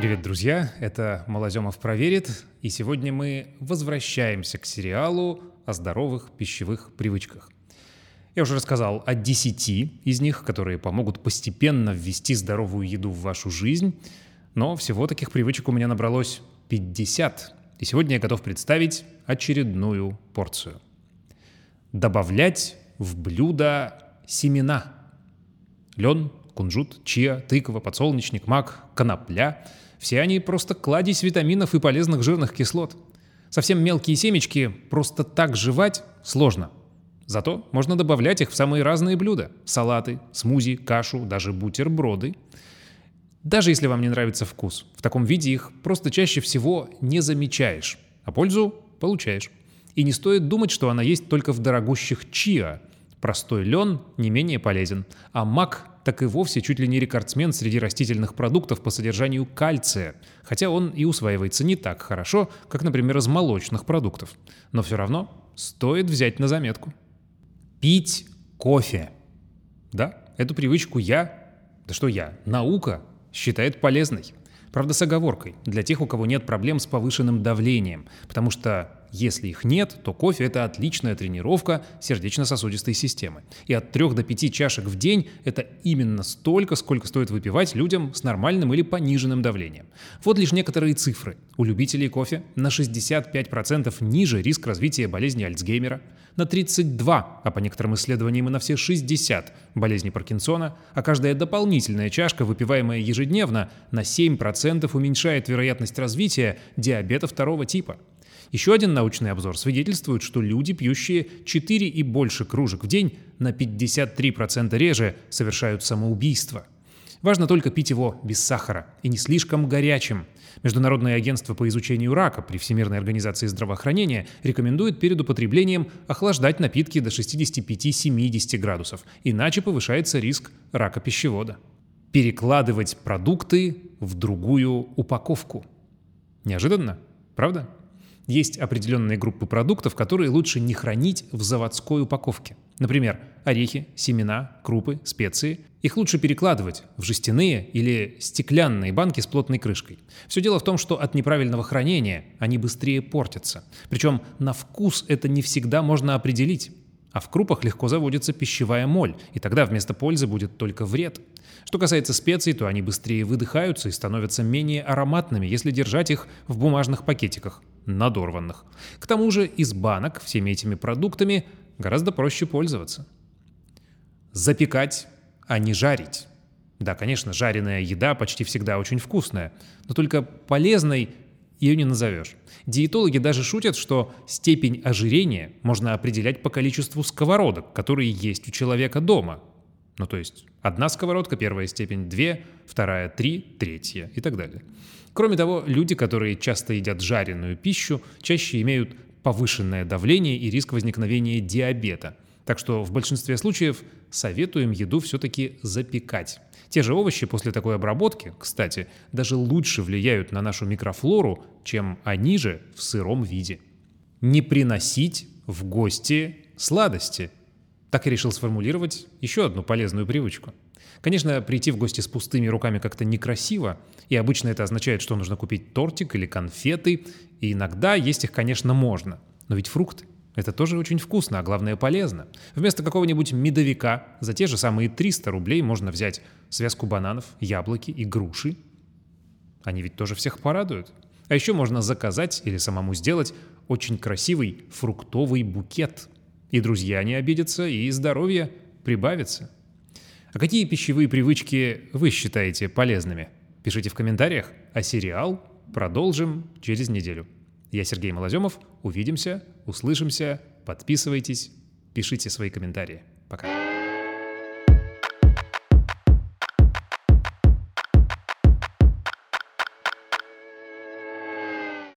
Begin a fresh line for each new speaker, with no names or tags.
Привет, друзья! Это Малоземов проверит, и сегодня мы возвращаемся к сериалу о здоровых пищевых привычках. Я уже рассказал о 10 из них, которые помогут постепенно ввести здоровую еду в вашу жизнь, но всего таких привычек у меня набралось 50, и сегодня я готов представить очередную порцию. Добавлять в блюдо семена. Лен, кунжут, чиа, тыква, подсолнечник, мак, конопля – все они просто кладезь витаминов и полезных жирных кислот. Совсем мелкие семечки просто так жевать сложно. Зато можно добавлять их в самые разные блюда. Салаты, смузи, кашу, даже бутерброды. Даже если вам не нравится вкус, в таком виде их просто чаще всего не замечаешь, а пользу получаешь. И не стоит думать, что она есть только в дорогущих чиа. Простой лен не менее полезен, а мак так и вовсе чуть ли не рекордсмен среди растительных продуктов по содержанию кальция, хотя он и усваивается не так хорошо, как, например, из молочных продуктов. Но все равно стоит взять на заметку. Пить кофе. Да, эту привычку я, да что я, наука считает полезной. Правда, с оговоркой, для тех, у кого нет проблем с повышенным давлением, потому что если их нет, то кофе – это отличная тренировка сердечно-сосудистой системы. И от 3 до 5 чашек в день – это именно столько, сколько стоит выпивать людям с нормальным или пониженным давлением. Вот лишь некоторые цифры. У любителей кофе на 65% ниже риск развития болезни Альцгеймера, на 32, а по некоторым исследованиям и на все 60 болезни Паркинсона, а каждая дополнительная чашка, выпиваемая ежедневно, на 7% уменьшает вероятность развития диабета второго типа – еще один научный обзор свидетельствует, что люди, пьющие 4 и больше кружек в день, на 53% реже совершают самоубийство. Важно только пить его без сахара и не слишком горячим. Международное агентство по изучению рака при Всемирной организации здравоохранения рекомендует перед употреблением охлаждать напитки до 65-70 градусов, иначе повышается риск рака пищевода. Перекладывать продукты в другую упаковку. Неожиданно, правда? Есть определенные группы продуктов, которые лучше не хранить в заводской упаковке. Например, орехи, семена, крупы, специи. Их лучше перекладывать в жестяные или стеклянные банки с плотной крышкой. Все дело в том, что от неправильного хранения они быстрее портятся. Причем на вкус это не всегда можно определить. А в крупах легко заводится пищевая моль, и тогда вместо пользы будет только вред. Что касается специй, то они быстрее выдыхаются и становятся менее ароматными, если держать их в бумажных пакетиках, надорванных. К тому же из банок всеми этими продуктами гораздо проще пользоваться. Запекать, а не жарить. Да, конечно, жареная еда почти всегда очень вкусная, но только полезной ее не назовешь. Диетологи даже шутят, что степень ожирения можно определять по количеству сковородок, которые есть у человека дома. Ну, то есть одна сковородка, первая степень, две, вторая, три, третья и так далее. Кроме того, люди, которые часто едят жареную пищу, чаще имеют повышенное давление и риск возникновения диабета. Так что в большинстве случаев советуем еду все-таки запекать. Те же овощи после такой обработки, кстати, даже лучше влияют на нашу микрофлору, чем они же в сыром виде. Не приносить в гости сладости. Так я решил сформулировать еще одну полезную привычку. Конечно, прийти в гости с пустыми руками как-то некрасиво, и обычно это означает, что нужно купить тортик или конфеты, и иногда есть их, конечно, можно. Но ведь фрукты это тоже очень вкусно, а главное полезно. Вместо какого-нибудь медовика за те же самые 300 рублей можно взять связку бананов, яблоки и груши. Они ведь тоже всех порадуют. А еще можно заказать или самому сделать очень красивый фруктовый букет. И друзья не обидятся, и здоровье прибавится. А какие пищевые привычки вы считаете полезными? Пишите в комментариях, а сериал продолжим через неделю. Я Сергей Малоземов. Увидимся, услышимся. Подписывайтесь, пишите свои комментарии. Пока.